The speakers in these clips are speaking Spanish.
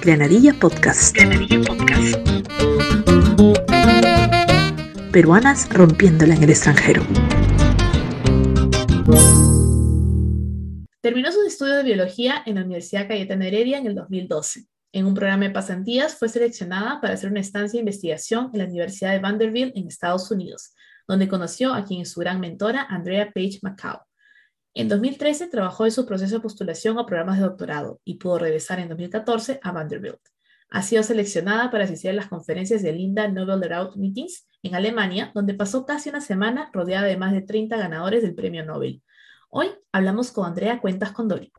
Granadilla Podcast. Granadilla Podcast. Peruanas rompiéndola en el extranjero. Terminó sus estudios de biología en la Universidad Cayetana Heredia en el 2012. En un programa de pasantías fue seleccionada para hacer una estancia de investigación en la Universidad de Vanderbilt en Estados Unidos, donde conoció a quien es su gran mentora, Andrea Page Macau. En 2013 trabajó en su proceso de postulación a programas de doctorado y pudo regresar en 2014 a Vanderbilt. Ha sido seleccionada para asistir a las conferencias de Linda Nobel Laureate Meetings en Alemania, donde pasó casi una semana rodeada de más de 30 ganadores del premio Nobel. Hoy hablamos con Andrea Cuentas Condori.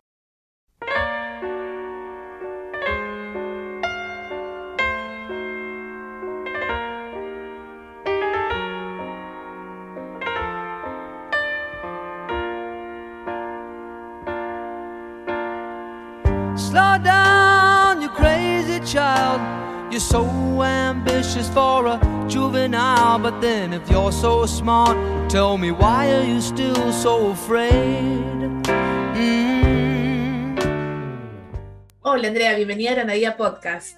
You're so ambitious for a juvenile, but then if you're so smart, tell me why are you still so afraid? Mm. Hola Andrea, bienvenida a Granadilla Podcast.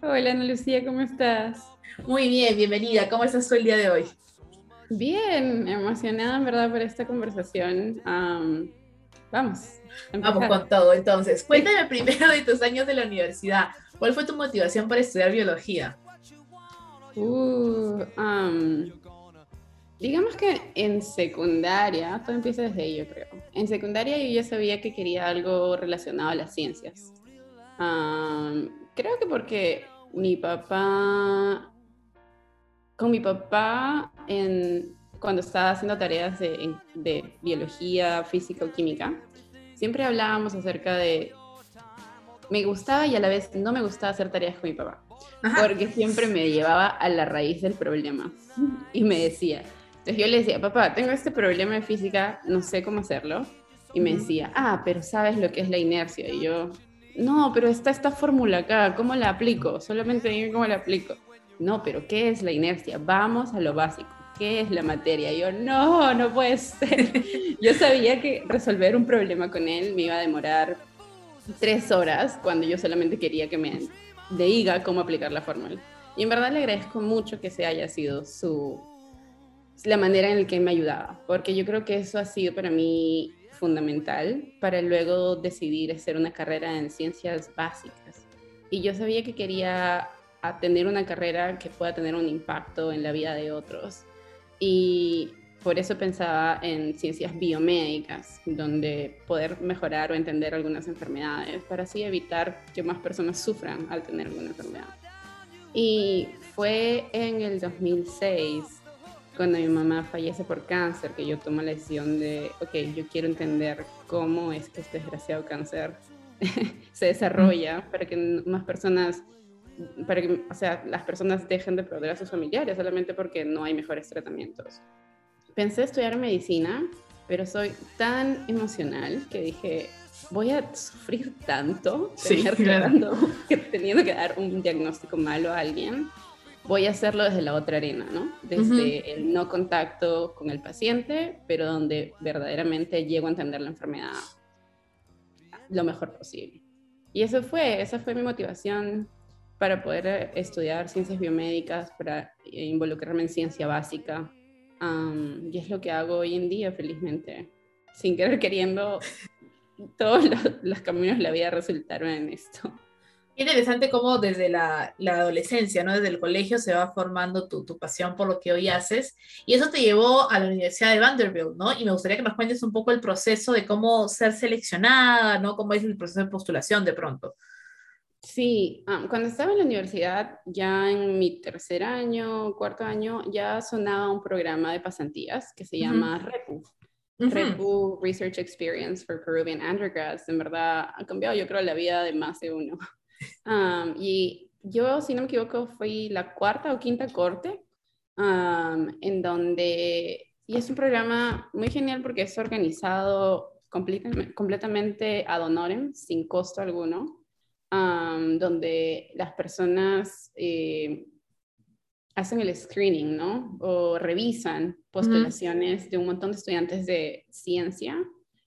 Hola Ana Lucía, ¿cómo estás? Muy bien, bienvenida. ¿Cómo estás tú el día de hoy? Bien, emocionada en verdad por esta conversación. vamos. Vamos con todo entonces. Cuéntame primero de tus años de la universidad. ¿Cuál fue tu motivación para estudiar biología? Uh, digamos que en secundaria, todo empieza desde ahí, yo creo. En secundaria yo ya sabía que quería algo relacionado a las ciencias. creo que porque mi papá, con mi papá, en, cuando estaba haciendo tareas de, de biología, física o química, siempre hablábamos acerca de me gustaba y a la vez no me gustaba hacer tareas con mi papá. Porque siempre me llevaba a la raíz del problema. Y me decía, entonces yo le decía, papá, tengo este problema de física, no sé cómo hacerlo. Y me decía, ah, pero sabes lo que es la inercia. Y yo, no, pero está esta fórmula acá, ¿cómo la aplico? Solamente dime cómo la aplico. No, pero ¿qué es la inercia? Vamos a lo básico. ¿Qué es la materia? Y yo, no, no puede ser. yo sabía que resolver un problema con él me iba a demorar tres horas cuando yo solamente quería que me diga cómo aplicar la fórmula. Y en verdad le agradezco mucho que se haya sido su la manera en la que me ayudaba, porque yo creo que eso ha sido para mí fundamental para luego decidir hacer una carrera en ciencias básicas. Y yo sabía que quería tener una carrera que pueda tener un impacto en la vida de otros. Y por eso pensaba en ciencias biomédicas, donde poder mejorar o entender algunas enfermedades para así evitar que más personas sufran al tener alguna enfermedad. Y fue en el 2006, cuando mi mamá fallece por cáncer, que yo tomo la decisión de, ok, yo quiero entender cómo es que este desgraciado cáncer se desarrolla para que más personas para que, o sea, las personas dejen de perder a sus familiares solamente porque no hay mejores tratamientos pensé estudiar medicina, pero soy tan emocional que dije, voy a sufrir tanto teniendo que dar un diagnóstico malo a alguien. Voy a hacerlo desde la otra arena, ¿no? Desde el no contacto con el paciente, pero donde verdaderamente llego a entender la enfermedad lo mejor posible. Y eso fue, esa fue mi motivación para poder estudiar ciencias biomédicas, para involucrarme en ciencia básica, y es lo que hago hoy en día, felizmente. Sin querer queriendo, todos los, caminos de la vida resultaron en esto. interesante cómo desde la, adolescencia, ¿no? Desde el colegio se va formando tu, tu, pasión por lo que hoy haces. Y eso te llevó a la Universidad de Vanderbilt, ¿no? Y me gustaría que nos cuentes un poco el proceso de cómo ser seleccionada, ¿no? Cómo es el proceso de postulación de pronto. Sí, cuando estaba en la universidad, ya en mi tercer año, cuarto año, ya sonaba un programa de pasantías que se llama REPU. REPU Research Experience for Peruvian Undergrads. En verdad ha cambiado, yo creo, la vida de más de uno. y yo, si no me equivoco, fui la cuarta o quinta corte, en donde, y es un programa muy genial porque es organizado completamente ad honorem, sin costo alguno donde las personas eh, hacen el screening, ¿no? O revisan postulaciones de un montón de estudiantes de ciencia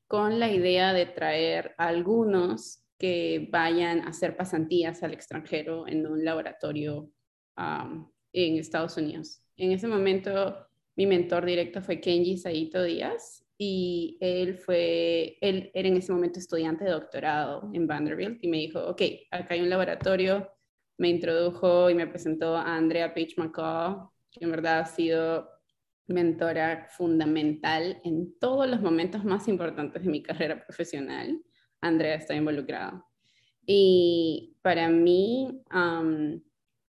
con la idea de traer a algunos que vayan a hacer pasantías al extranjero en un laboratorio en Estados Unidos. En ese momento, mi mentor directo fue Kenji Saito Díaz y él fue, él era en ese momento estudiante de doctorado en Vanderbilt y me dijo, ok, acá hay un laboratorio, me introdujo y me presentó a Andrea Page McCall, que en verdad ha sido mentora fundamental en todos los momentos más importantes de mi carrera profesional. Andrea está involucrada. Y para mí,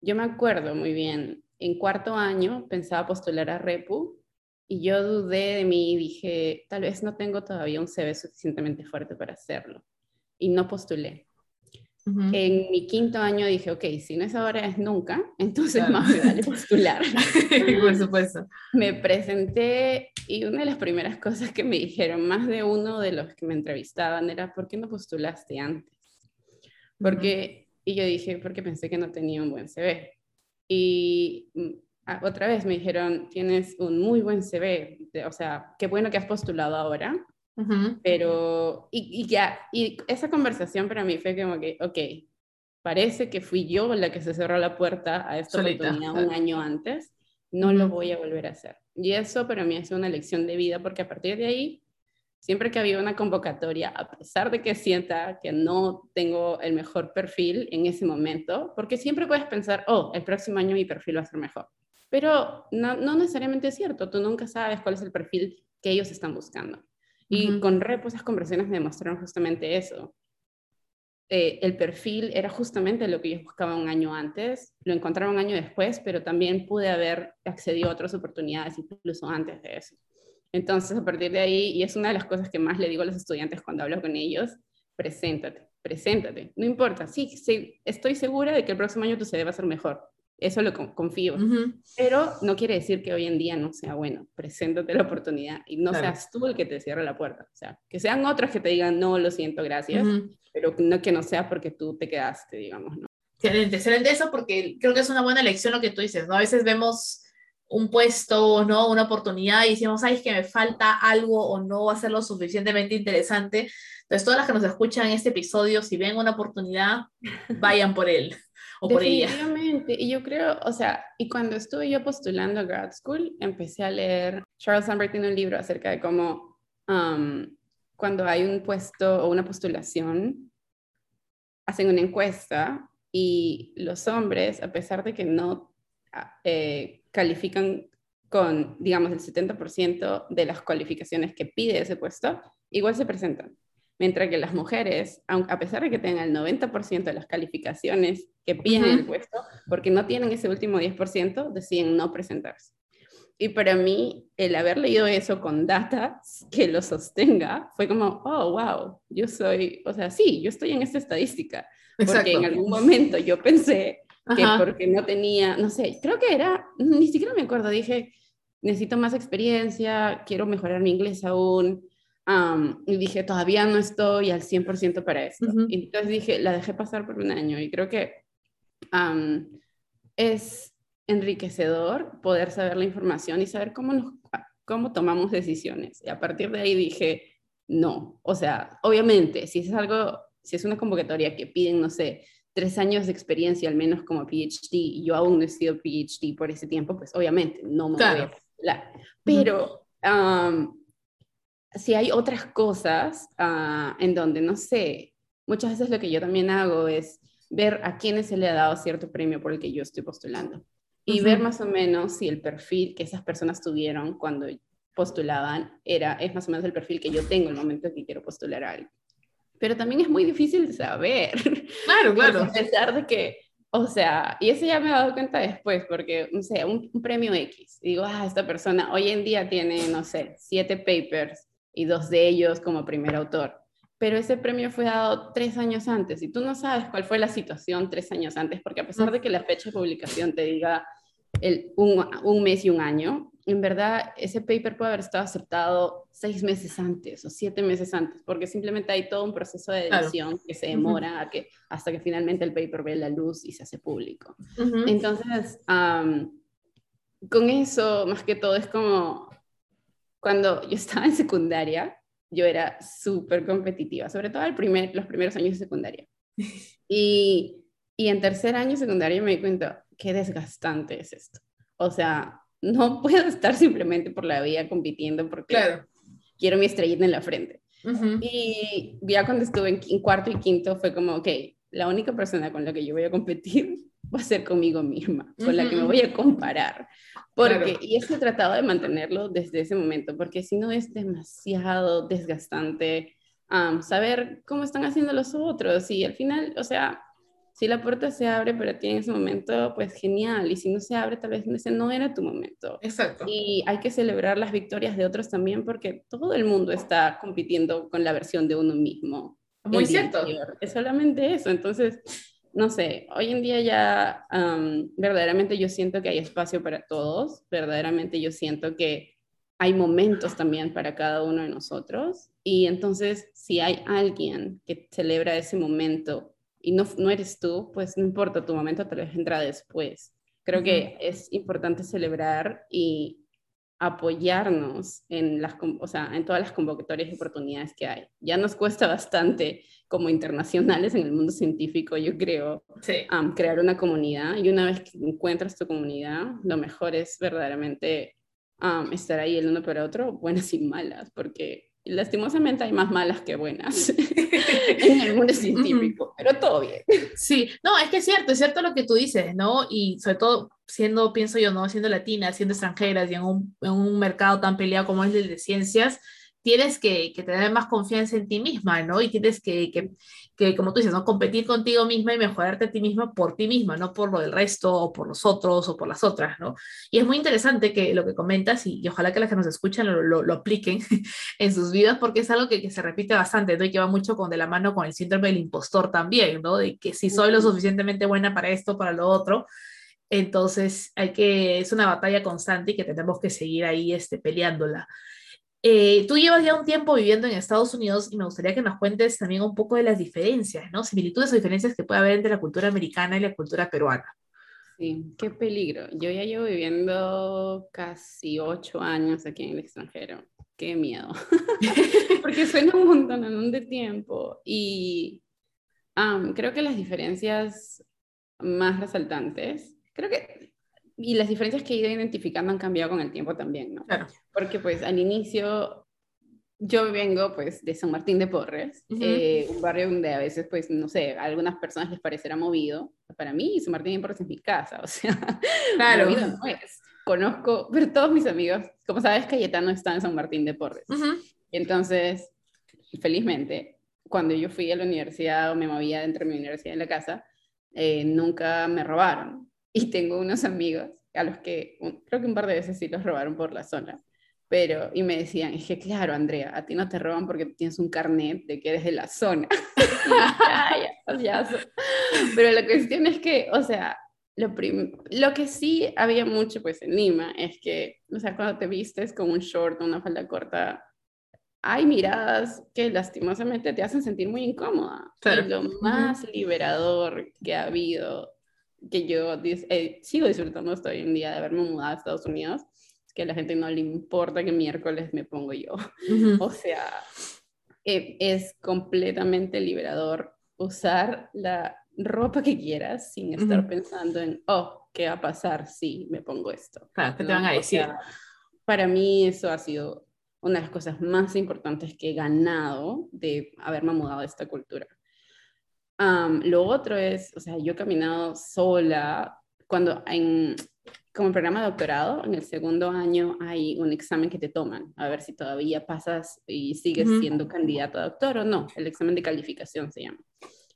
yo me acuerdo muy bien, en cuarto año pensaba postular a Repu y yo dudé de mí y dije, tal vez no tengo todavía un CV suficientemente fuerte para hacerlo. Y no postulé. En mi quinto año dije, ok, si no es ahora es nunca, entonces más me vale postular. Por supuesto. Me presenté y una de las primeras cosas que me dijeron, más de uno de los que me entrevistaban, era, ¿por qué no postulaste antes? Porque, y yo dije, porque pensé que no tenía un buen CV. Y mm, otra vez me dijeron, tienes un muy buen CV, o sea, qué bueno que has postulado ahora, pero, y, y, ya, y esa conversación para mí fue como que, ok, parece que fui yo la que se cerró la puerta a esta oportunidad un año antes, no lo voy a volver a hacer. Y eso para mí es una lección de vida, porque a partir de ahí, siempre que había una convocatoria, a pesar de que sienta que no tengo el mejor perfil en ese momento, porque siempre puedes pensar, oh, el próximo año mi perfil va a ser mejor. Pero no, no necesariamente es cierto, tú nunca sabes cuál es el perfil que ellos están buscando. Y con Repo esas conversaciones me demostraron justamente eso. Eh, el perfil era justamente lo que ellos buscaban un año antes, lo encontraron un año después, pero también pude haber accedido a otras oportunidades incluso antes de eso. Entonces, a partir de ahí, y es una de las cosas que más le digo a los estudiantes cuando hablo con ellos, preséntate, preséntate. No importa, sí, sí estoy segura de que el próximo año tu CD va a ser mejor. Eso lo confío. Pero no quiere decir que hoy en día no sea bueno. Preséntate la oportunidad y no seas tú el que te cierre la puerta. O sea, que sean otros que te digan, no, lo siento, gracias, pero no que no sea porque tú te quedaste, digamos, ¿no? Excelente, excelente eso porque creo que es una buena lección lo que tú dices, ¿no? A veces vemos un puesto, ¿no? Una oportunidad y decimos, ay, es que me falta algo o no va a ser lo suficientemente interesante. Entonces, todas las que nos escuchan en este episodio, si ven una oportunidad, vayan por él. Definitivamente, y yo creo, o sea, y cuando estuve yo postulando a grad school, empecé a leer, Charles Sandberg tiene un libro acerca de cómo um, cuando hay un puesto o una postulación, hacen una encuesta y los hombres, a pesar de que no ah, eh, califican con, digamos, el 70% de las cualificaciones que pide ese puesto, igual se presentan. Mientras que las mujeres, a pesar de que tengan el 90% de las calificaciones que piden el puesto, porque no tienen ese último 10%, deciden no presentarse. Y para mí, el haber leído eso con data que lo sostenga, fue como, oh, wow, yo soy, o sea, sí, yo estoy en esta estadística. Porque en algún momento yo pensé que porque no tenía, no sé, creo que era, ni siquiera me acuerdo, dije, necesito más experiencia, quiero mejorar mi inglés aún, y dije, todavía no estoy al 100% para esto. Y entonces dije, la dejé pasar por un año y creo que es enriquecedor poder saber la información y saber cómo, nos, cómo tomamos decisiones. Y a partir de ahí dije, no, o sea, obviamente, si es algo, si es una convocatoria que piden, no sé, tres años de experiencia al menos como PhD y yo aún no he sido PhD por ese tiempo, pues obviamente no me voy a Pero si hay otras cosas ah, en donde, no sé, muchas veces lo que yo también hago es ver a quiénes se le ha dado cierto premio por el que yo estoy postulando y ver más o menos si el perfil que esas personas tuvieron cuando postulaban era, es más o menos el perfil que yo tengo en el momento en que quiero postular a algo. Pero también es muy difícil de saber. Claro, claro. a pesar de que, o sea, y eso ya me he dado cuenta después, porque, no sé, un, un premio X, digo, ah, esta persona hoy en día tiene, no sé, siete papers y dos de ellos como primer autor. Pero ese premio fue dado tres años antes y tú no sabes cuál fue la situación tres años antes, porque a pesar de que la fecha de publicación te diga el, un, un, mes y un año, en verdad ese paper puede haber estado aceptado seis meses antes o siete meses antes, porque simplemente hay todo un proceso de edición que se demora a que, hasta que finalmente el paper ve la luz y se hace público. Entonces, con eso, más que todo, es como cuando yo estaba en secundaria, yo era súper competitiva, sobre todo el primer, los primeros años de secundaria. Y, y en tercer año de secundaria me di cuenta, qué desgastante es esto. O sea, no puedo estar simplemente por la vida compitiendo porque Claro. quiero mi estrellita en la frente. Y ya cuando estuve en, cuarto y quinto fue como, ok, la única persona con la que yo voy a competir va a ser conmigo misma, con la que me voy a comparar. Porque, Claro. Y eso he tratado de mantenerlo desde ese momento, porque si no es demasiado desgastante am, saber cómo están haciendo los otros. Y al final, o sea, si la puerta se abre para ti en ese momento, pues genial. Y si no se abre, tal vez ese no era tu momento. Exacto. Y hay que celebrar las victorias de otros también porque todo el mundo está compitiendo con la versión de uno mismo. Muy cierto. Es solamente eso. Entonces, no sé, hoy en día ya am, verdaderamente yo siento que hay espacio para todos. Verdaderamente yo siento que hay momentos también para cada uno de nosotros. Y entonces, si hay alguien que celebra ese momento y no, no eres tú, pues no importa, tu momento tal vez entra después. Creo que es importante celebrar y apoyarnos en, las, o sea, en todas las convocatorias y oportunidades que hay. Ya nos cuesta bastante como internacionales en el mundo científico, yo creo, Sí. crear una comunidad y una vez que encuentras tu comunidad, lo mejor es verdaderamente am, estar ahí el uno para otro, buenas y malas, porque lastimosamente hay más malas que buenas en el mundo científico, pero todo bien. Sí, no, es que es cierto, es cierto lo que tú dices, ¿no? Y sobre todo siendo, pienso yo, ¿no? Siendo latina, siendo extranjeras y en un, en un mercado tan peleado como es el de ciencias, tienes que, que tener más confianza en ti misma, ¿no? Y tienes que, que, que, como tú dices, ¿no? Competir contigo misma y mejorarte a ti misma por ti misma, no por lo del resto o por los otros o por las otras, ¿no? Y es muy interesante que lo que comentas y, y ojalá que las que nos escuchan lo, lo, lo apliquen en sus vidas porque es algo que, que, se repite bastante, ¿no? Y que va mucho con de la mano con el síndrome del impostor también, ¿no? De que si soy lo suficientemente buena para esto, para lo otro, entonces hay que, es una batalla constante y que tenemos que seguir ahí este, peleándola. Eh, tú llevas ya un tiempo viviendo en Estados Unidos y me gustaría que nos cuentes también un poco de las diferencias, ¿no? Similitudes o diferencias que puede haber entre la cultura americana y la cultura peruana. Sí, qué peligro. Yo ya llevo viviendo casi ocho años aquí en el extranjero. Qué miedo. Porque suena un montón de tiempo. Y um, creo que las diferencias más resaltantes, creo que, y las diferencias que he ido identificando han cambiado con el tiempo también, ¿no? Claro. Porque pues al inicio yo vengo pues de San Martín de Porres, uh -huh. eh, un barrio donde a veces pues no sé, a algunas personas les parecerá movido, para mí San Martín de Porres es mi casa, o sea, claro. movido no es. Conozco, pero todos mis amigos, como sabes, Cayetano está en San Martín de Porres. Uh -huh. Entonces, felizmente, cuando yo fui a la universidad o me movía dentro de mi universidad en la casa, eh, nunca me robaron. Y tengo unos amigos a los que un, creo que un par de veces sí los robaron por la zona. Pero, y me decían, es que claro, Andrea, a ti no te roban porque tienes un carnet de que eres de la zona. ya, ya, ya. Pero la cuestión es que, o sea, lo, lo que sí había mucho pues en Lima es que, o sea, cuando te vistes con un short o una falda corta, hay miradas que lastimosamente te hacen sentir muy incómoda. Claro. Y lo más liberador que ha habido, que yo eh, sigo disfrutando hasta hoy en día de haberme mudado a Estados Unidos, que a la gente no le importa que miércoles me pongo yo. Uh -huh. O sea, eh, es completamente liberador usar la ropa que quieras sin estar uh -huh. pensando en, oh, ¿qué va a pasar si me pongo esto? Claro, ¿qué ¿no? te van a decir? O sea, para mí eso ha sido una de las cosas más importantes que he ganado de haberme mudado a esta cultura. Um, lo otro es, o sea, yo he caminado sola cuando en, como programa de doctorado, en el segundo año hay un examen que te toman, a ver si todavía pasas y sigues uh -huh. siendo candidato a doctor o no, el examen de calificación se llama.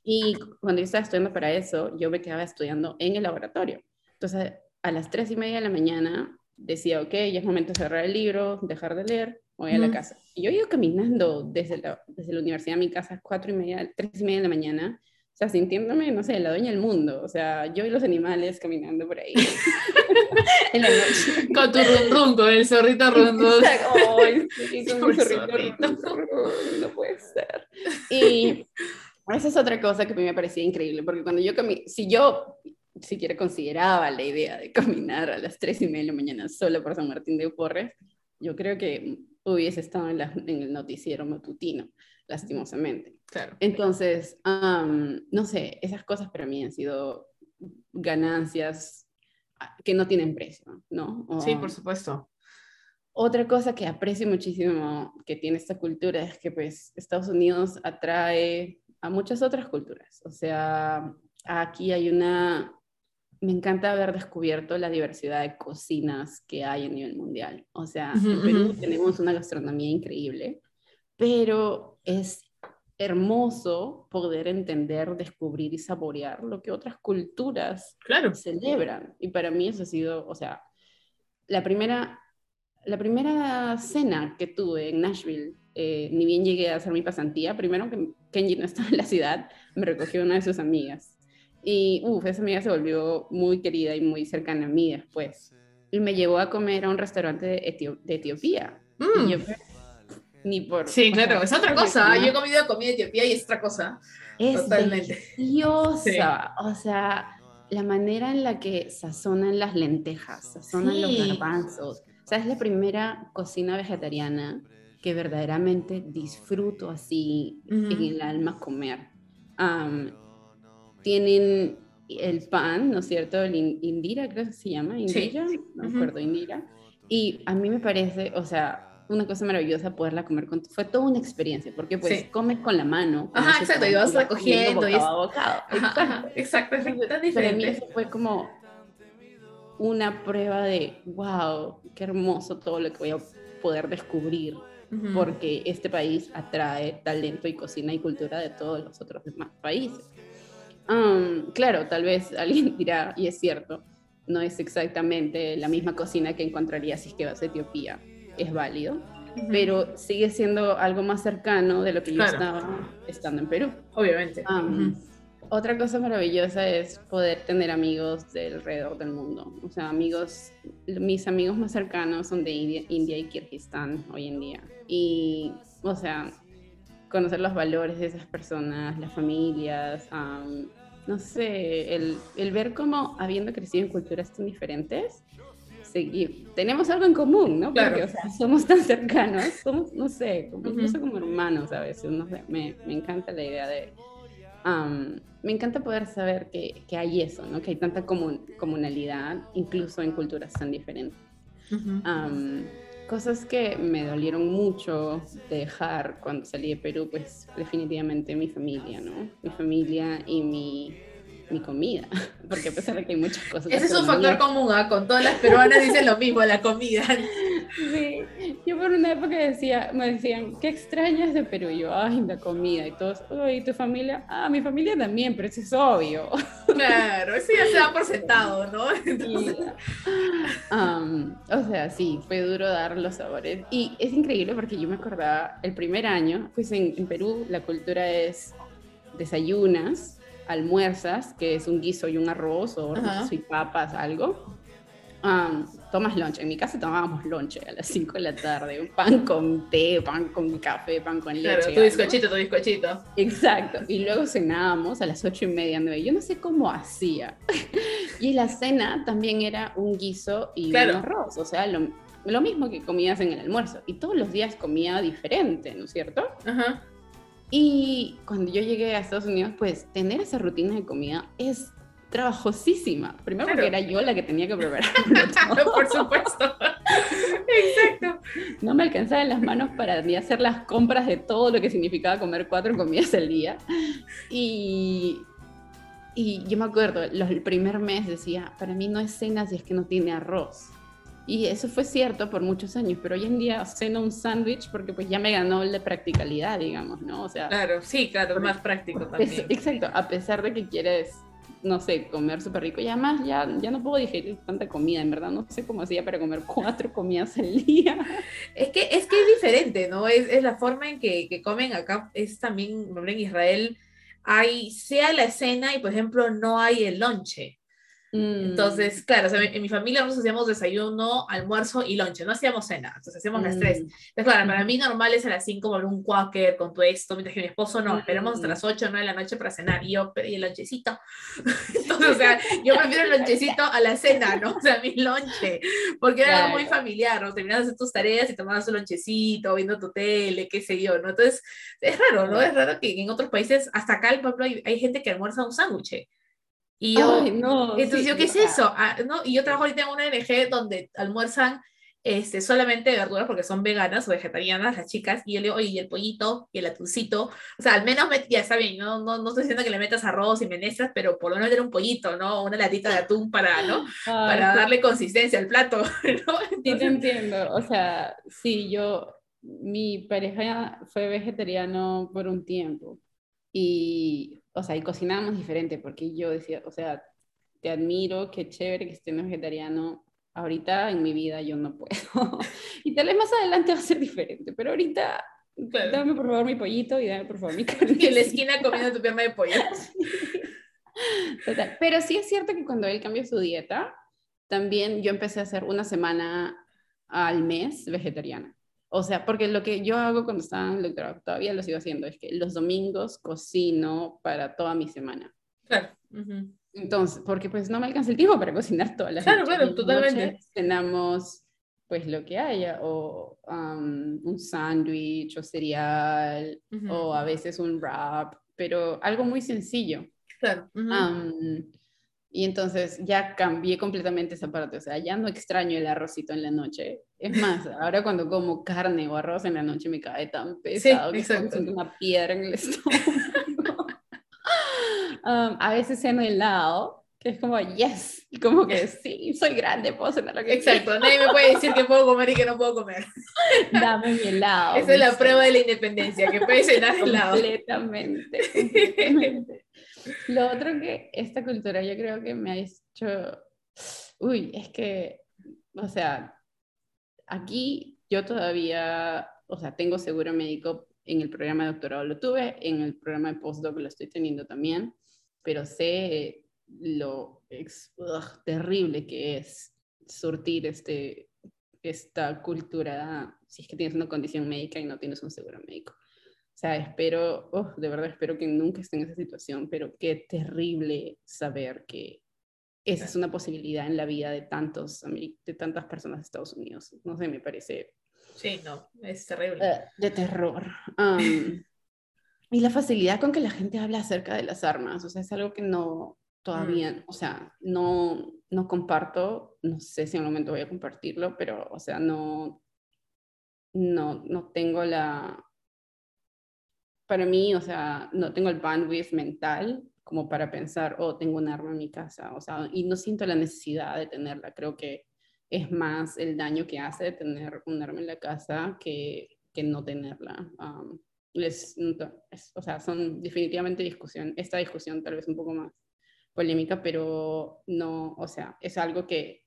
Y cuando yo estaba estudiando para eso, yo me quedaba estudiando en el laboratorio. Entonces, a las tres y media de la mañana decía, ok, ya es momento de cerrar el libro, dejar de leer, voy a la casa. Y yo iba caminando desde la, desde la universidad a mi casa, cuatro y media, tres y media de la mañana, sea, sintiéndome, no sé, la dueña del mundo. O sea, yo y los animales caminando por ahí. en la noche. Con tu rum rum, con el zorrito rum rum. Sí, con el zorrito rum rum. No puede ser. Y esa es otra cosa que a mí me parecía increíble, porque cuando yo caminé, si yo siquiera consideraba la idea de caminar a las tres y media de la mañana sola por San Martín de Porres, yo creo que hubiese estado en, la- en el noticiero matutino, lastimosamente. Claro. Entonces, am, no sé, esas cosas para mí han sido ganancias ah, que no tienen precio, ¿no? Sí, O- por supuesto. Otra cosa que aprecio muchísimo que tiene esta cultura es que pues Estados Unidos atrae a muchas otras culturas. O sea, aquí hay una... Me encanta haber descubierto la diversidad de cocinas que hay a nivel mundial. O sea, Ujú, en Perú ujú. tenemos una gastronomía increíble, pero es hermoso poder entender, descubrir y saborear lo que otras culturas Claro. celebran. Y para mí eso ha sido, o sea, la primera, la primera cena que tuve en Nashville, eh, ni bien llegué a hacer mi pasantía, primero que Kenji no estaba en la ciudad, me recogió una de sus amigas. Y, uff, esa amiga se volvió muy querida y muy cercana a mí después. Y me llevó a comer a un restaurante de, Etio- de Etiopía. Mm. Y yo, ni por... Sí, claro, sea, es otra cosa. Yo he comido comida etiopía y es otra cosa. es Totalmente. deliciosa. O sea, la manera en la que sazonan las lentejas, sazonan los Sí. garbanzos. O sea, es la primera cocina vegetariana que verdaderamente disfruto así Ujú. en el alma comer. Am, tienen el pan, ¿no es cierto? El in- indira, creo que se llama, indira, no me Ujú. acuerdo, indira. Y a mí me parece, o sea, una cosa maravillosa poderla comer con... Fue toda una experiencia, porque pues Sí. comes con la mano. con Ajá, exacto, y vas recogiendo y es- a bocado. Exacto. ajá, exacto, es Para mí diferente. eso fue como una prueba de, wow, qué hermoso todo lo que voy a poder descubrir, Ujú. porque este país atrae talento y cocina y cultura de todos los otros demás países. Am, claro, tal vez alguien dirá, y es cierto, no es exactamente la misma cocina que encontrarías si es que vas a Etiopía, es válido, pero sigue siendo algo más cercano de lo que yo Claro. estaba estando en Perú. Obviamente. Otra cosa maravillosa es poder tener amigos de alrededor del mundo. O sea, amigos, mis amigos más cercanos son de India, India y Kirguistán hoy en día. Y, o sea, conocer los valores de esas personas, las familias, am, no sé, el, el ver cómo, habiendo crecido en culturas tan diferentes, segui- tenemos algo en común, ¿no? Porque, Claro. o sea, somos tan cercanos, somos, no sé, como, incluso como hermanos a veces, no sé, me, me encanta la idea de... me encanta poder saber que, que hay eso, ¿no? Que hay tanta comun- comunalidad, incluso en culturas tan diferentes. Cosas que me dolieron mucho dejar cuando salí de Perú, pues definitivamente mi familia, ¿no? Mi familia y mi, mi comida, porque a pesar de que hay muchas cosas. Ese es un factor común, ¿ah? Con todas las peruanas dicen lo mismo, la comida. Sí, yo por una época decía, me decían, ¿qué extrañas de Perú? Y yo, ay, la comida. Y todos, ay, ¿tu familia? Ah, mi familia también, pero eso es obvio. Claro, eso ya se da por sentado, ¿no? Entonces, Am, o sea, sí, fue duro dar los sabores. Y es increíble porque yo me acordaba, el primer año, pues en, en Perú la cultura es desayunas, almuerzas, que es un guiso y un arroz, o arroz y papas, algo. Am, tomas lunch. En mi casa tomábamos lunch a las 5 de la tarde. Un pan con té, pan con café, pan con leche. claro, tu algo. bizcochito, tu bizcochito. Exacto. Y luego cenábamos a las ocho y media, nueve. Yo no sé cómo hacía. Y la cena también era un guiso y Claro. un arroz. O sea, lo, lo mismo que comías en el almuerzo. Y todos los días comía diferente, ¿no es cierto? Ajá. Y cuando yo llegué a Estados Unidos, pues tener esa rutina de comida es trabajosísima. Primero Claro. porque era yo la que tenía que preparar. Por supuesto. Exacto. No me alcanzaban las manos para ni hacer las compras de todo lo que significaba comer cuatro comidas al día. Y, y yo me acuerdo, los, el primer mes decía, para mí no es cena si es que no tiene arroz. Y eso fue cierto por muchos años, pero hoy en día ceno un sándwich porque pues ya me ganó la practicalidad, digamos, ¿no? O sea, Claro, sí, claro, más práctico también. es- exacto, a pesar de que quieres, no sé, comer súper rico, y además ya, ya no puedo digerir tanta comida, en verdad, no sé cómo hacía para comer cuatro comidas al día. Es que, es que es diferente, ¿no? Es, es la forma en que, que comen acá, es también, en Israel, hay, sea la cena y, por ejemplo, no hay el lonche. Mm. Entonces, claro, o sea, en mi familia nosotros hacíamos desayuno, almuerzo y lonche, no hacíamos cena, entonces hacíamos las tres. Mm. Entonces, claro, para mí normal es a las 5 comer un quaker con tu esto, mientras que mi esposo no, esperamos hasta Mm. las 8 o 9 de la noche para cenar y yo pedí el lonchecito. Entonces, o sea, yo prefiero el lonchecito a la cena, ¿no? O sea, mi lonche, porque era algo muy Claro. familiar, ¿no? Terminabas de hacer tus tareas y tomabas tu lonchecito, viendo tu tele, qué sé yo, ¿no? Entonces, es raro, ¿no? Es raro que en otros países, hasta acá, por ejemplo, hay, hay gente que almuerza un sándwich. Y yo, Ay, no. entonces, sí, ¿yo qué es eso? Ah, ¿no? Y yo trabajo ahorita en una ONG donde almuerzan este, solamente verduras porque son veganas o vegetarianas las chicas. Y yo le digo, oye, y el pollito y el atuncito. O sea, al menos, ya está bien, no, no, no estoy diciendo que le metas arroz y menestras, pero por lo menos meter un pollito, ¿no? Una latita de atún para, ¿no? ay, Para sí. darle consistencia al plato, ¿no? Sí, te entiendo. O sea, sí, yo, mi pareja fue vegetariano por un tiempo y, o sea, y cocinábamos diferente porque yo decía, o sea, te admiro, qué chévere que estés vegetariano. Ahorita en mi vida yo no puedo. Y tal vez más adelante va a ser diferente, pero ahorita Claro. dame por favor mi pollito y dame por favor mi carne. en la esquina comiendo tu pierna de pollo. Total. Pero sí es cierto que cuando él cambió su dieta, también yo empecé a hacer una semana al mes vegetariana. O sea, porque lo que yo hago cuando estaba en el doctorado, todavía lo sigo haciendo, es que los domingos cocino para toda mi semana. Claro. Entonces, porque pues no me alcanza el tiempo para cocinar todas las Claro, la totalmente. noche Cenamos pues lo que haya, o um, un sándwich, o cereal, o a veces un wrap, pero algo muy sencillo. Claro. y entonces ya cambié completamente esa parte, o sea, ya no extraño el arrocito en la noche. Es más, ahora cuando como carne o arroz en la noche me cae tan pesado que es como exacto. siento una piedra en el estómago. Am, a veces ceno helado, que es como, yes, y como que sí, soy grande, puedo cenar lo que Exacto, nadie me puede decir que puedo comer y que no puedo comer. Dame mi helado. Esa es la prueba de la independencia, que puedes cenar helado. Completamente, completamente. Lo otro que esta cultura yo creo que me ha hecho, uy, es que, o sea, aquí yo todavía, o sea, tengo seguro médico en el programa de doctorado, lo tuve, en el programa de postdoc lo estoy teniendo también, pero sé lo ex- ugh, terrible que es surtir este, esta cultura si es que tienes una condición médica y no tienes un seguro médico. O sea, espero, oh, de verdad espero que nunca esté en esa situación, pero qué terrible saber que esa es una posibilidad en la vida de, tantos, de tantas personas de Estados Unidos. No sé, me parece Sí, no, es terrible. eh, de terror. Y la facilidad con que la gente habla acerca de las armas, o sea, es algo que no todavía, o sea, no, no comparto, no sé si en el momento voy a compartirlo, pero, o sea, no, no, no tengo la, para mí, o sea, no tengo el bandwidth mental como para pensar, oh, tengo un arma en mi casa, o sea, y no siento la necesidad de tenerla, creo que es más el daño que hace tener un arma en la casa que, que no tenerla. Um, es, es- o sea, son definitivamente discusión, esta discusión tal vez un poco más polémica, pero no, o sea, es algo que,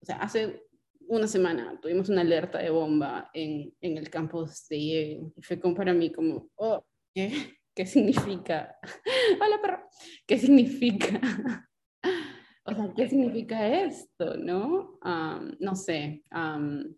o sea, hace una semana tuvimos una alerta de bomba en, en el campus de Yale y fue como para mí como, oh, ¿qué, ¿Qué significa? Hola, perro. ¿Qué significa? o sea, ¿qué significa esto, no? Am, no sé. am,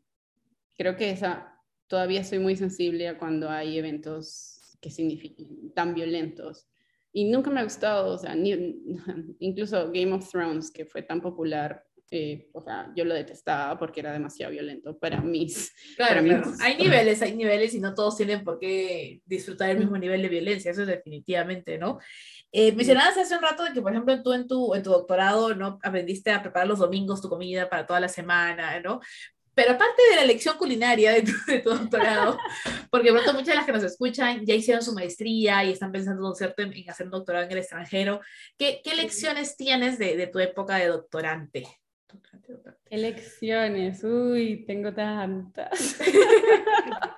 creo que esa, todavía soy muy sensible a cuando hay eventos que significan tan violentos. Y nunca me ha gustado, o sea, ni- incluso Game of Thrones, que fue tan popular, eh, o sea, yo lo detestaba porque era demasiado violento para mis... Claro, para Hay niveles, hay niveles y no todos tienen por qué disfrutar el mismo nivel de violencia, eso es definitivamente, ¿no? Eh, mencionabas hace un rato de que, por ejemplo, tú en tu, en tu doctorado, ¿no? Aprendiste a preparar los domingos tu comida para toda la semana, ¿no? Pero aparte de la lección culinaria de tu, de tu doctorado, porque pronto muchas de las que nos escuchan ya hicieron su maestría y están pensando en hacer un doctorado en el extranjero, ¿qué, qué lecciones tienes de, de tu época de doctorante? Elecciones, uy, tengo tantas.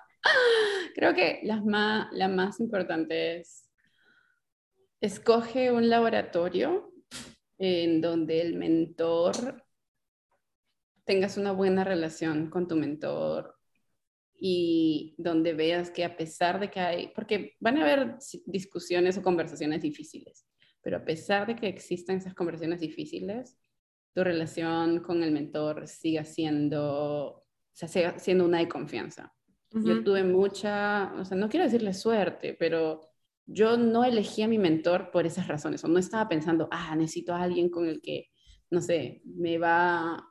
Creo que las más, la más importante es, escoge un laboratorio en donde el mentor tengas una buena relación con tu mentor y donde veas que a pesar de que hay, porque van a haber si- discusiones o conversaciones difíciles, pero a pesar de que existan esas conversaciones difíciles, tu relación con el mentor siga siendo, o sea, siga siendo una de confianza. Yo tuve mucha, o sea, no quiero decirle suerte, pero yo no elegí a mi mentor por esas razones, o no estaba pensando, ah, necesito a alguien con el que, no sé, me va...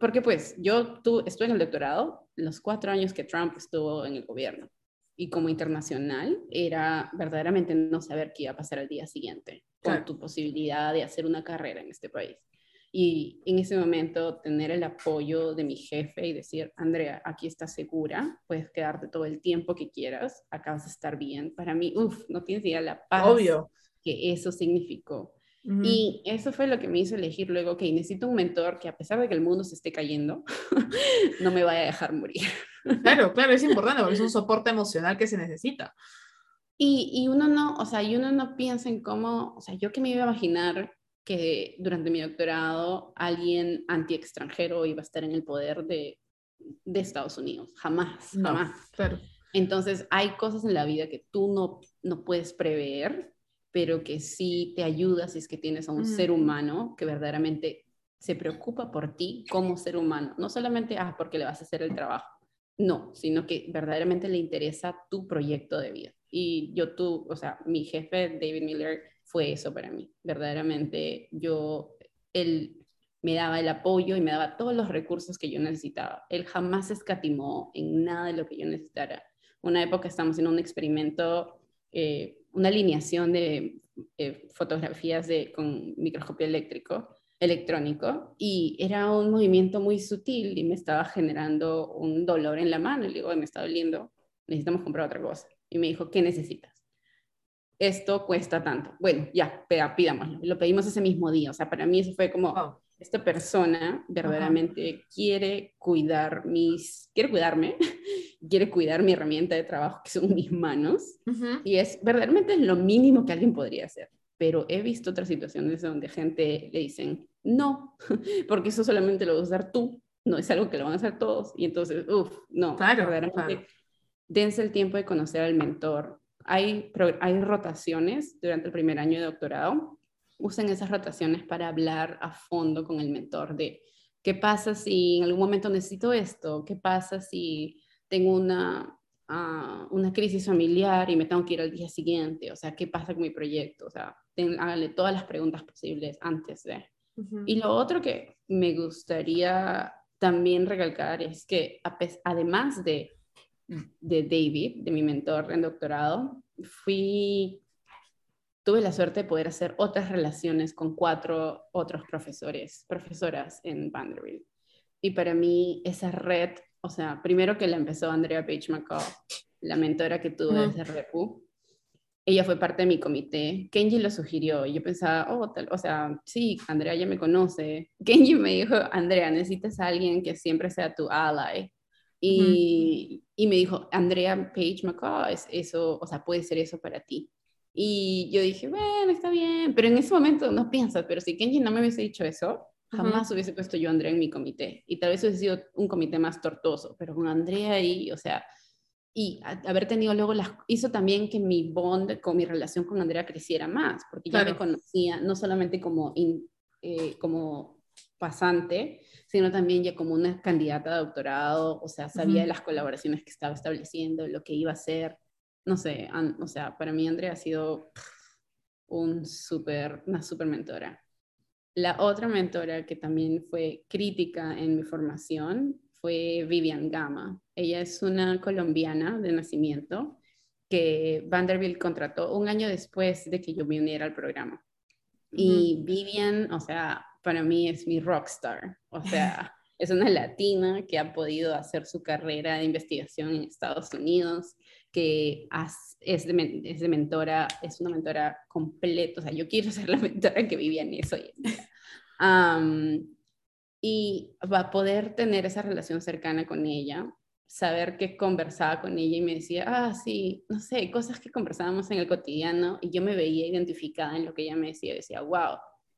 Porque pues yo tu, estuve en el doctorado los cuatro años que Trump estuvo en el gobierno y como internacional era verdaderamente no saber qué iba a pasar al día siguiente con tu posibilidad de hacer una carrera en este país. Y en ese momento tener el apoyo de mi jefe y decir, Andrea, aquí estás segura, puedes quedarte todo el tiempo que quieras, acá vas a estar bien. Para mí, uff, no tienes idea la paz Obvio. que eso significó. Y eso fue lo que me hizo elegir luego, ok, necesito un mentor que a pesar de que el mundo se esté cayendo, no me vaya a dejar morir. Claro, claro, es importante porque es un soporte emocional que se necesita. Y, y, uno no, o sea, y uno no piensa en cómo, o sea, yo que me iba a imaginar que durante mi doctorado alguien anti-extranjero iba a estar en el poder de, de Estados Unidos. Jamás, jamás. Claro. Entonces, hay cosas en la vida que tú no, no puedes prever, pero que sí te ayuda si es que tienes a un ser humano que verdaderamente se preocupa por ti como ser humano. No solamente, ah, porque le vas a hacer el trabajo. No, sino que verdaderamente le interesa tu proyecto de vida. Y yo, tú, o sea, mi jefe, David Miller, fue eso para mí. Verdaderamente yo, él me daba el apoyo y me daba todos los recursos que yo necesitaba. Él jamás escatimó en nada de lo que yo necesitara. Una época estamos en un experimento, eh, una alineación de eh, fotografías de, con microscopio eléctrico, electrónico, y era un movimiento muy sutil y me estaba generando un dolor en la mano. Y le digo, me está doliendo, necesitamos comprar otra cosa. Y me dijo, ¿qué necesitas? Esto cuesta tanto. Bueno, ya, pidámoslo. Lo pedimos ese mismo día. O sea, para mí eso fue como, esta persona verdaderamente quiere cuidar mis, quiere cuidarme, quiere cuidar mi herramienta de trabajo, que son mis manos. Y es verdaderamente lo mínimo que alguien podría hacer. Pero he visto otras situaciones donde gente le dicen, no, porque eso solamente lo vas a usar tú, no es algo que lo van a hacer todos. Y entonces, uff, no, claro, verdaderamente dense el tiempo de conocer al mentor, hay, hay rotaciones durante el primer año de doctorado. Usen esas rotaciones para hablar a fondo con el mentor de qué pasa si en algún momento necesito esto, qué pasa si tengo una, ah, una crisis familiar y me tengo que ir al día siguiente, o sea, qué pasa con mi proyecto, o sea, háganle todas las preguntas posibles antes de. Y lo otro que me gustaría también recalcar es que además de de David, de mi mentor en doctorado, fui, tuve la suerte de poder hacer otras relaciones con cuatro otros profesores, profesoras en Vanderbilt. Y para mí esa red, o sea, primero que la empezó Andrea Page McCall, la mentora que tuve desde REPU, ella fue parte de mi comité. Kenji lo sugirió. Y yo pensaba, oh, tal, o sea, sí, Andrea ya me conoce. Kenji me dijo, Andrea, necesitas a alguien que siempre sea tu ally. Y, y me dijo, Andrea Page McCaw, es eso, o sea, puede ser eso para ti. Y yo dije, bueno, está bien, pero en ese momento no piensas, pero si Kenji no me hubiese dicho eso, jamás hubiese puesto yo a Andrea en mi comité. Y tal vez hubiese sido un comité más tortuoso, pero con Andrea ahí, o sea, y haber tenido luego las, hizo también que mi bond con mi relación con Andrea creciera más, porque ya me conocía no solamente como, eh, como pasante, sino también ya como una candidata de doctorado, o sea, sabía de las colaboraciones que estaba estableciendo, lo que iba a hacer, no sé, o sea, para mí Andrea ha sido un super, una super mentora. La otra mentora que también fue crítica en mi formación fue Vivian Gama. Ella es una colombiana de nacimiento que Vanderbilt contrató un año después de que yo me uniera al programa. Y Vivian, o sea, para mí es mi rockstar. O sea, es una latina que ha podido hacer su carrera de investigación en Estados Unidos, que es de, es de mentora, es una mentora completa. O sea, yo quiero ser la mentora que vivía en eso. y va a poder tener esa relación cercana con ella, saber que conversaba con ella y me decía, ah, sí, no sé, cosas que conversábamos en el cotidiano y yo me veía identificada en lo que ella me decía, decía, wow,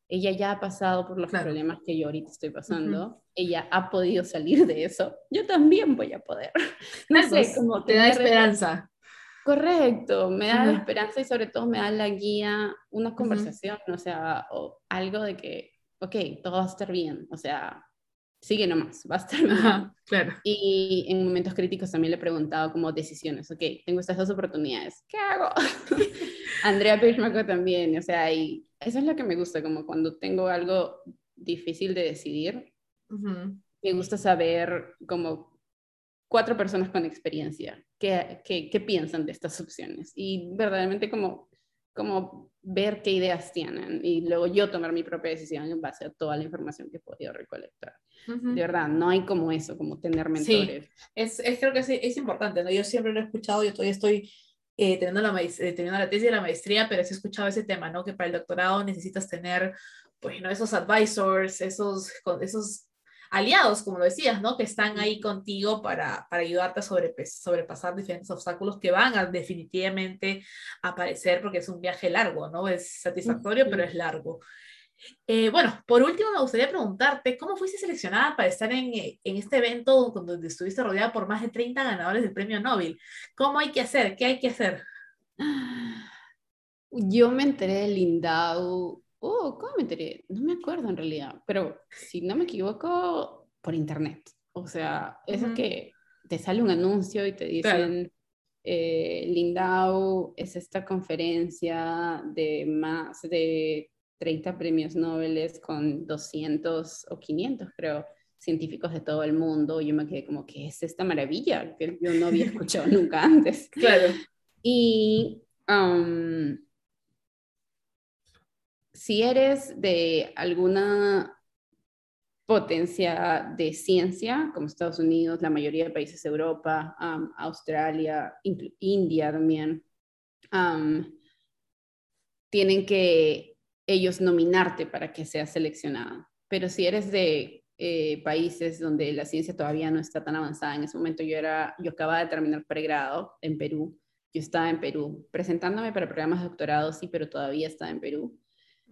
ella ya ha pasado por los problemas que yo ahorita estoy pasando, ella ha podido salir de eso, yo también voy a poder. No sé, como te da esperanza. Correcto, me da la Ujú. esperanza y sobre todo me da la guía, una conversación, o sea, o algo de que, ok, todo va a estar bien, o sea, sigue nomás, va a estar bien. Ajá, claro. Y en momentos críticos también le he preguntado como decisiones, ok, tengo estas dos oportunidades, ¿qué hago? Andrea Pishmaco también, o sea, y eso es lo que me gusta, como cuando tengo algo difícil de decidir, Ujú. me gusta saber como cuatro personas con experiencia qué, qué, qué piensan de estas opciones y verdaderamente como, como ver qué ideas tienen y luego yo tomar mi propia decisión en base a toda la información que he podido recolectar. Ujú. De verdad, no hay como eso, como tener Sí. mentores. Es, es- creo que es, es importante, ¿no? Yo siempre lo he escuchado, yo todavía estoy eh, teniendo, la eh, teniendo la tesis de la maestría, pero sí he escuchado ese tema, ¿no? Que para el doctorado necesitas tener, pues, ¿no? Esos advisors, esos, esos aliados, como lo decías, ¿no? Que están ahí contigo para, para ayudarte a sobrepasar diferentes obstáculos que van a definitivamente aparecer porque es un viaje largo, ¿no? Es satisfactorio, pero es largo. Eh, bueno, por último me gustaría preguntarte, ¿cómo fuiste seleccionada para estar en, eh, en este evento donde estuviste rodeada por más de 30 ganadores del premio Nobel? ¿Cómo hay que hacer? ¿Qué hay que hacer? Yo me enteré de Lindau. Oh, ¿cómo me enteré? No me acuerdo en realidad, pero si no me equivoco, por internet. O sea, eso Ujú. que te sale un anuncio y te Claro. dicen, eh, Lindau es esta conferencia de más de 30 premios Nobel con 200 o 500, creo, científicos de todo el mundo. Yo me quedé como, ¿qué es esta maravilla? Que yo no había escuchado nunca antes. Claro. Y um, si eres de alguna potencia de ciencia, como Estados Unidos, la mayoría de países de Europa, Australia, India también, tienen que ellos nominarte para que seas seleccionada. Pero si eres de eh, países donde la ciencia todavía no está tan avanzada, en ese momento yo, era, yo acababa de terminar pregrado en Perú, yo estaba en Perú, presentándome para programas de doctorado, sí, pero todavía estaba en Perú.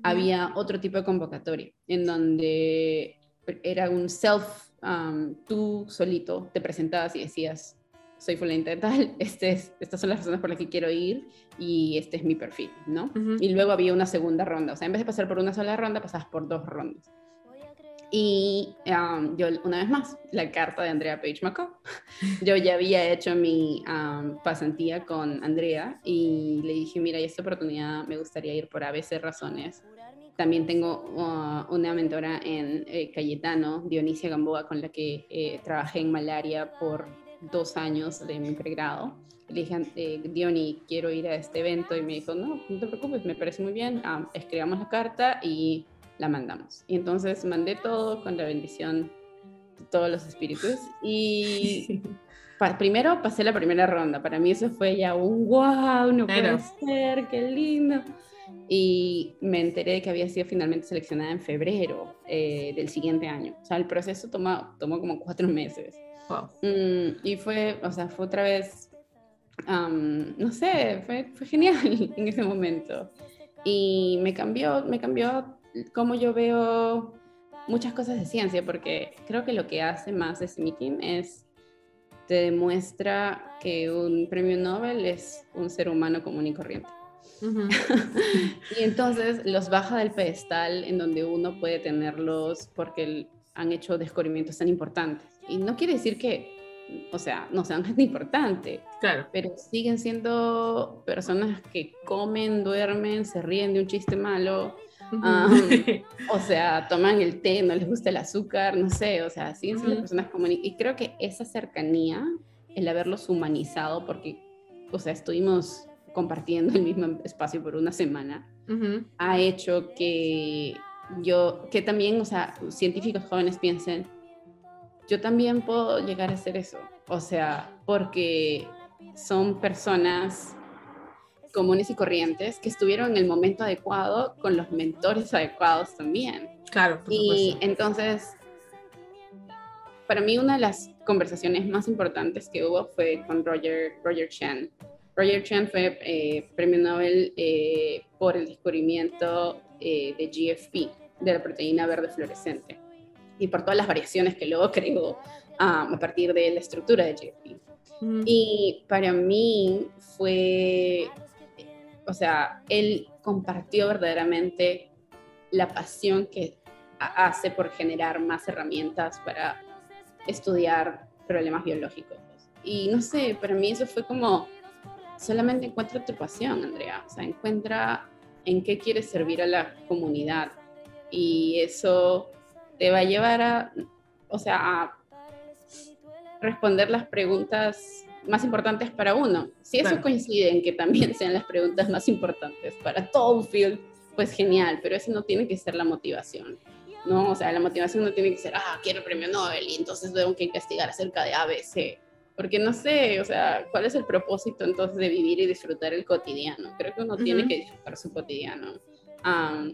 Había otro tipo de convocatoria, en donde era un self, um, tú solito te presentabas y decías, soy fulanita de tal, este es, estas son las razones por las que quiero ir y este es mi perfil, ¿no? Ujú. Y luego había una segunda ronda, o sea, en vez de pasar por una sola ronda, pasabas por dos rondas. Y um, yo, una vez más, la carta de Andrea Page McCall. Yo ya había hecho mi um, pasantía con Andrea y le dije, mira, esta oportunidad me gustaría ir por ABC razones. También tengo uh, una mentora en eh, Cayetano, Dionisia Gamboa, con la que eh, trabajé en malaria por dos años de mi pregrado. Le dije, eh, Diony, quiero ir a este evento y me dijo, no, no te preocupes, me parece muy bien, ah, escribamos la carta y la mandamos. Y entonces mandé todo con la bendición de todos los espíritus y pa- primero pasé la primera ronda. Para mí eso fue ya un wow, no Claro. puede ser, qué lindo. Y me enteré de que había sido finalmente seleccionada en febrero eh, del siguiente año. O sea, el proceso tomó, tomó como cuatro meses. Wow. Mm, y fue, o sea, fue otra vez, no sé, fue, fue genial en ese momento. Y me cambió, me cambió cómo yo veo muchas cosas de ciencia, porque creo que lo que hace más este meeting es te demuestra que un premio Nobel es un ser humano común y corriente. Y entonces los baja del pedestal en donde uno puede tenerlos porque han hecho descubrimientos tan importantes. Y no quiere decir que, o sea, no sean gente importante, Claro. pero siguen siendo personas que comen, duermen, se ríen de un chiste malo, Ah, o sea, toman el té, no les gusta el azúcar, no sé, o sea, siguen siendo Ujú. personas comunes. Y creo que esa cercanía, el haberlos humanizado, porque, o sea, estuvimos compartiendo el mismo espacio por una semana, ha hecho que yo, que también, o sea, científicos jóvenes piensen, yo también puedo llegar a hacer eso. O sea, porque son personas comunes y corrientes que estuvieron en el momento adecuado con los mentores adecuados también. Claro, por Y supuesto. entonces, para mí una de las conversaciones más importantes que hubo fue con Roger, Roger Chan. Roger Chan fue eh, premio Nobel eh, por el descubrimiento eh, de GFP, de la proteína verde fluorescente, y por todas las variaciones que luego creó ah, a partir de la estructura de GFP. Y para mí fue, o sea, él compartió verdaderamente la pasión que hace por generar más herramientas para estudiar problemas biológicos. Y no sé, para mí eso fue como, solamente encuentra tu pasión, Andrea, o sea, encuentra en qué quieres servir a la comunidad. Y eso te va a llevar a, o sea, responder las preguntas más importantes para uno. Si eso coincide en que también sean las preguntas más importantes para todo un field, pues genial, pero eso no tiene que ser la motivación. ¿no? O sea, la motivación no tiene que ser, ah, quiero el premio Nobel y entonces tengo que investigar acerca de ABC. Porque no sé, o sea, ¿cuál es el propósito entonces de vivir y disfrutar el cotidiano? Creo que uno tiene que disfrutar su cotidiano.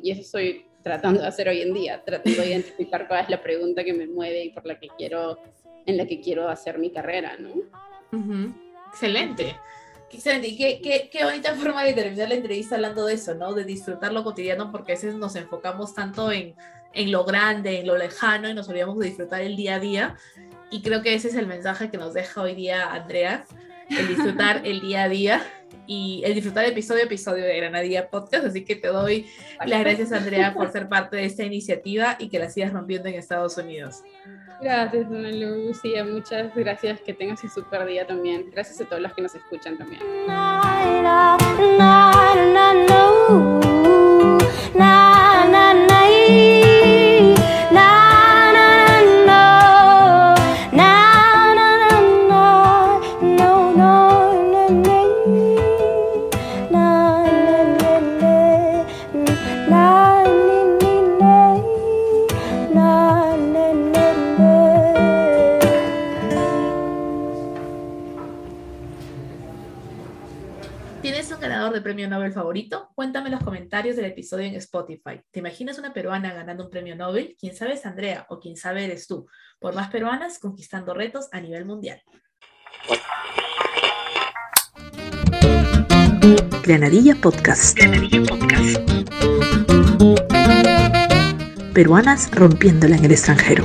y eso estoy tratando de hacer hoy en día, tratando de identificar cuál es la pregunta que me mueve y por la que quiero, en la que quiero hacer mi carrera, ¿no? Excelente. Excelente. Y qué, qué, qué, bonita forma de terminar la entrevista hablando de eso, ¿no? De disfrutar lo cotidiano, porque a veces nos enfocamos tanto en, en lo grande, en lo lejano, y nos olvidamos de disfrutar el día a día. Y creo que ese es el mensaje que nos deja hoy día Andrea, el disfrutar el día a día y el disfrutar episodio a episodio de Granadilla Podcast. Así que te doy las gracias, Andrea, por ser parte de esta iniciativa y que la sigas rompiendo en Estados Unidos. Gracias, Dona Lucía. Muchas gracias. Que tengas un super día también. Gracias a todos los que nos escuchan también. Cuéntame en los comentarios del episodio en Spotify. ¿Te imaginas una peruana ganando un premio Nobel? Quién sabe es Andrea o quién sabe eres tú. Por más peruanas conquistando retos a nivel mundial. Granadilla Podcast. Granadilla Podcast. Peruanas rompiéndola en el extranjero.